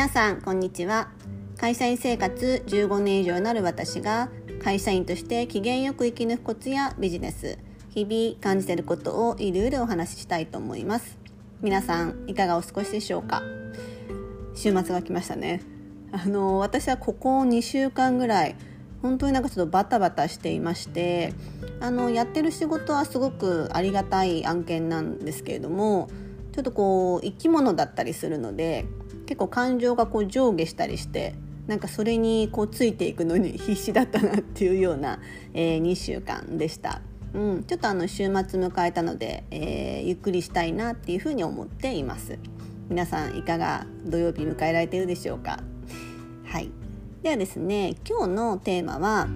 皆さんこんにちは。会社員生活15年以上になる私が会社員として機嫌よく生き抜くコツやビジネス日々感じていることをいろいろお話ししたいと思います。皆さんいかがお過ごしでしょうか？週末が来ましたね。あの私はここ2週間ぐらい本当になんかちょっとバタバタしていましてあのやってる仕事はすごくありがたい案件なんですけれどもちょっとこう生き物だったりするので結構感情がこう上下したりしてなんかそれにこうついていくのに 必死だったなっていうような、えー、2週間でした。うん、ちょっとあの週末迎えたので、えー、ゆっくりしたいなっていうふうに思っています。皆さんいかが土曜日迎えられているでしょうか？はい。ではですね今日のテーマは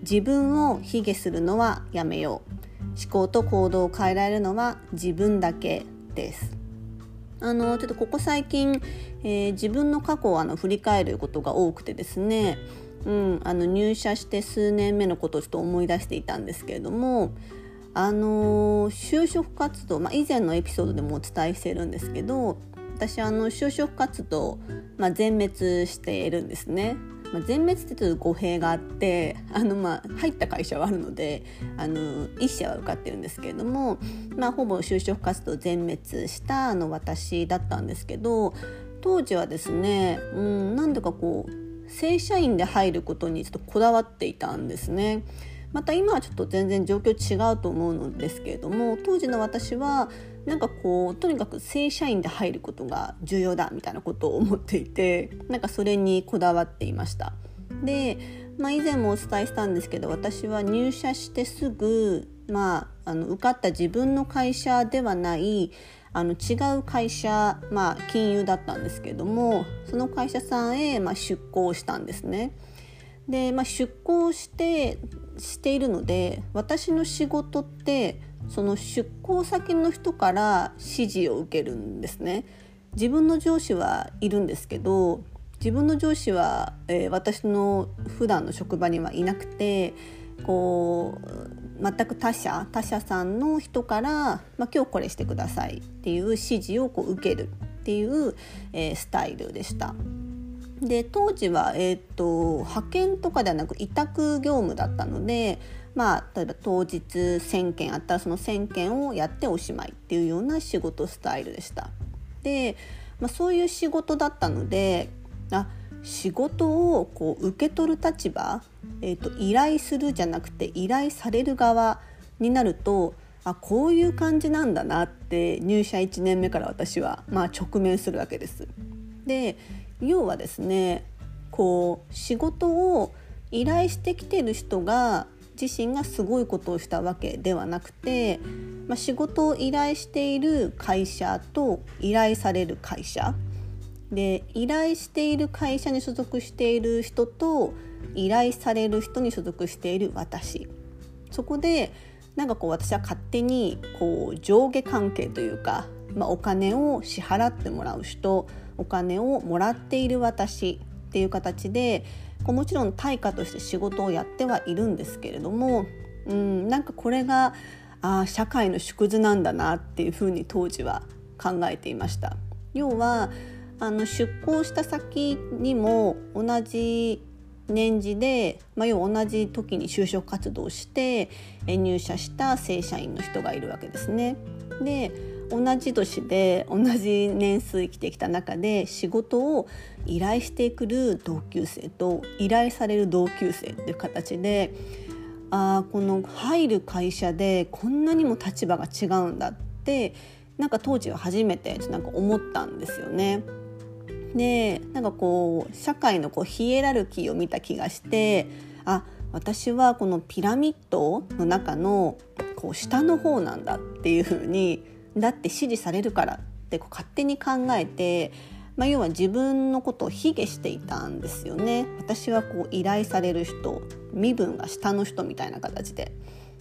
自分を卑下するのはやめよう。思考と行動を変えられるのは自分だけ。ですあのちょっとここ最近、えー、自分の過去をあの振り返ることが多くてですね、うん、あの入社して数年目のことをちょっと思い出していたんですけれどもあの就職活動、まあ、以前のエピソードでもお伝えしているんですけど私あの就職活動、まあ、全滅しているんですね。まあ、全滅ってちょっと語弊があってあの、まあ、入った会社はあるのであの1社は受かってるんですけれども、まあ、ほぼ就職活動全滅したあの私だったんですけど当時はですね、うん、なんだかこう正社員で入ることにちょっとこだわっていたんですね。また今はちょっと全然状況違うと思うのですけれども当時の私はなんかこうとにかく正社員で入ることが重要だみたいなことを思っていてなんかそれにこだわっていました。で、まあ、以前もお伝えしたんですけど私は入社してすぐ、まあ、あの受かった自分の会社ではないあの違う会社、まあ、金融だったんですけどもその会社さんへ、まあ、出向したんですね。で、まあ、出向してしているので私の仕事ってその出向先の人から指示を受けるんですね。自分の上司はいるんですけど自分の上司は、えー、私の普段の職場にはいなくてこう全く他社他社さんの人から、まあ、今日これしてくださいっていう指示をこう受けるっていう、えー、スタイルでした。で当時は、えーと、派遣とかではなく委託業務だったので、まあ、例えば当日1,000件あったらその1,000件をやっておしまいっていうような仕事スタイルでした。で、まあ、そういう仕事だったのであ仕事をこう受け取る立場、えーと、依頼するじゃなくて依頼される側になるとあこういう感じなんだなって入社1年目から私は、まあ、直面するわけです。で要はですねこう仕事を依頼してきてる人が自身がすごいことをしたわけではなくて、まあ、仕事を依頼している会社と依頼される会社。で依頼している会社に所属している人と依頼される人に所属している私。そこでなんかこう私は勝手にこう上下関係というか、まあ、お金を支払ってもらう人お金をもらっている私っていう形でこうもちろん対価として仕事をやってはいるんですけれどもうんなんかこれがあ社会の縮図なんだなっていうふうに当時は考えていました。要はあの出向した先にも同じ年次で、まあ、要は同じ時に就職活動して入社した正社員の人がいるわけですね。で同じ年で同じ年数生きてきた中で仕事を依頼してくる同級生と依頼される同級生っていう形であこの入る会社でこんなにも立場が違うんだってなんか当時は初めてなんか思ったんですよね。でなんかこう社会のこうヒエラルキーを見た気がしてあ私はこのピラミッドの中のこう下の方なんだっていう風にだって指示されるからってこう勝手に考えて、まあ、要は自分のことを卑下していたんですよね。私はこう依頼される人身分が下の人みたいな形で。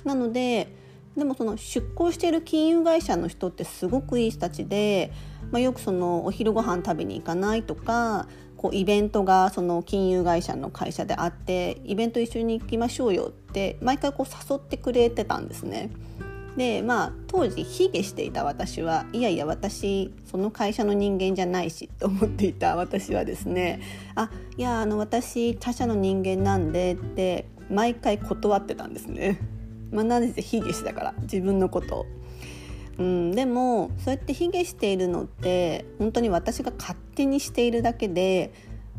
なのででもその出向している金融会社の人ってすごくいい人たちで、まあ、よくそのお昼ご飯食べに行かないとかこうイベントがその金融会社の会社であってイベント一緒に行きましょうよって毎回こう誘ってくれてたんですね。でまあ当時卑下していた私はいやいや私その会社の人間じゃないしと思っていた私はですねあいやあの私他社の人間なんでって毎回断ってたんですね。まあ、なぜ卑下してたから自分のこと。うん、でもそうやって卑下しているのって本当に私が勝手にしているだけで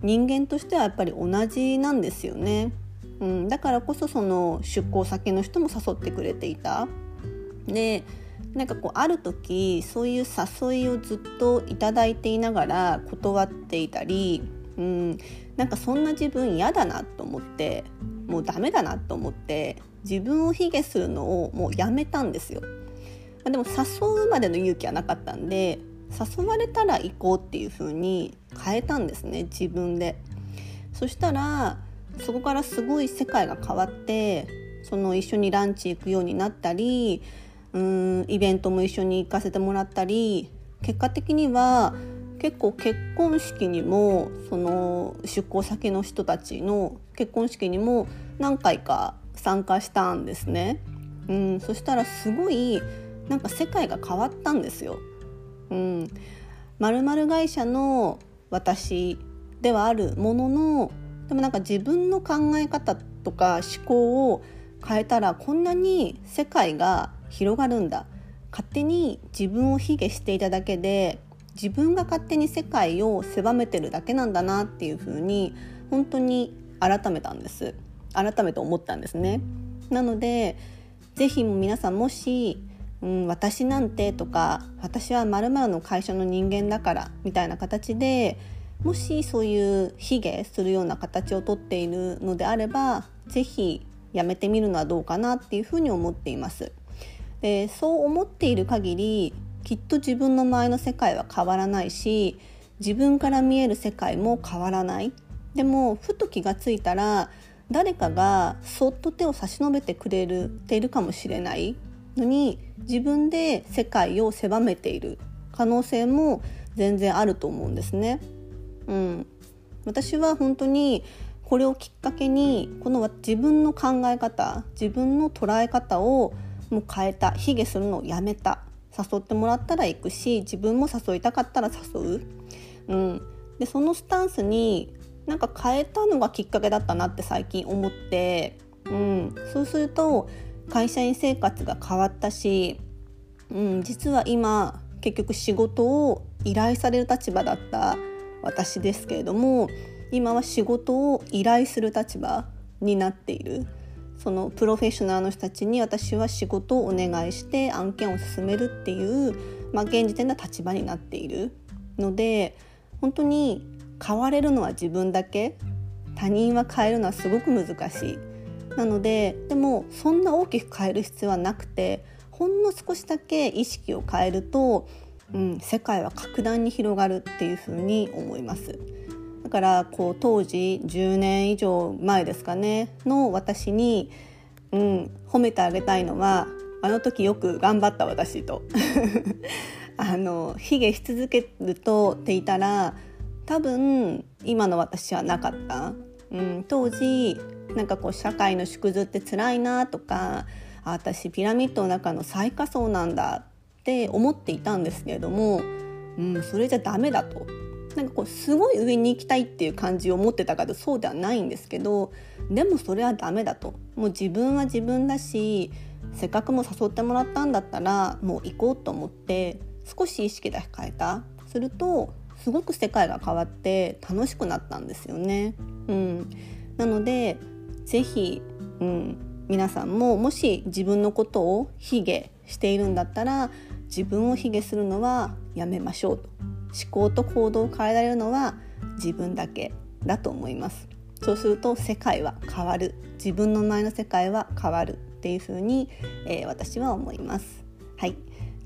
人間としてはやっぱり同じなんですよね。うん、だからこそその出向先の人も誘ってくれていた。でなんかこうある時そういう誘いをずっと頂いていながら断っていたり、うん、なんかそんな自分嫌だなと思ってもうダメだなと思って自分を卑下するのをもうやめたんですよ。でも誘うまでの勇気はなかったんで誘われたら行こうっていう風に変えたんですね自分で。そしたらそこからすごい世界が変わってその一緒にランチ行くようになったりうんイベントも一緒に行かせてもらったり結果的には結構結婚式にもその出向先の人たちの結婚式にも何回か参加したんですね。うん、そしたらすごいなんか世界が変わったんですよ。うん、〇〇会社の私ではあるもののでもなんか自分の考え方とか思考を変えたらこんなに世界が広がるんだ。勝手に自分を卑下していただけで自分が勝手に世界を狭めてるだけなんだなっていうふうに本当に改めたんです。改めて思ったんですね。なので是非皆さんもしうん、私なんてとか私はまるの会社の人間だからみたいな形でもしそういう卑下するような形をとっているのであれば是非やめてみるのはどうかなっていうふうに思っています。でそう思っている限りきっと自分の前の世界は変わらないし自分から見える世界も変わらない。でもふと気がついたら誰かがそっと手を差し伸べてくれるているかもしれない。のに自分で世界を狭めている。可能性も全然あると思うんですね。うん、私は本当にこれをきっかけにこの自分の考え方自分の捉え方をもう変えた。卑下するのをやめた。誘ってもらったら行くし自分も誘いたかったら誘う、うん、でそのスタンスになんか変えたのがきっかけだったなって最近思って、うん、そうすると会社員生活が変わったし、うん、実は今結局仕事を依頼される立場だった私ですけれども今は仕事を依頼する立場になっている。そのプロフェッショナルの人たちに私は仕事をお願いして案件を進めるっていう、まあ、現時点で立場になっているので本当に変われるのは自分だけ他人は変えるのはすごく難しいなのででもそんな大きく変える必要はなくてほんの少しだけ意識を変えると、うん、世界は格段に広がるっていうふうに思います。だからこう当時10年以上前ですかねの私に、うん、褒めてあげたいのはあの時よく頑張った私と あの卑下し続けるとっていたら多分今の私はなかった、うん、当時なんかこう社会の縮図って辛いなとか私ピラミッドの中の最下層なんだって思っていたんですけれども、うん、それじゃダメだと。なんかこうすごい上に行きたいっていう感じを持ってたかとそうではないんですけどでもそれはダメだと。もう自分は自分だしせっかくも誘ってもらったんだったらもう行こうと思って少し意識だけ変えた。するとすごく世界が変わって楽しくなったんですよね。うん、なのでぜひ、うん、皆さんももし自分のことを卑下しているんだったら自分を卑下するのはやめましょうと。思考と行動を変えられるのは自分だけだと思いますそうすると世界は変わる自分の前の世界は変わるっていうふうに、えー、私は思いますはい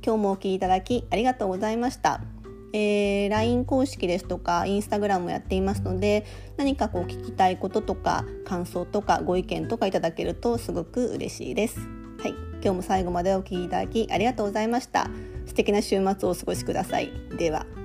今日もお聴きいただきありがとうございましたえー、LINE 公式ですとか Instagram もやっていますので何かこう聞きたいこととか感想とかご意見とかいただけるとすごく嬉しいです。はい、今日も最後までお聴きいただきありがとうございました。素敵な週末をお過ごしください。では。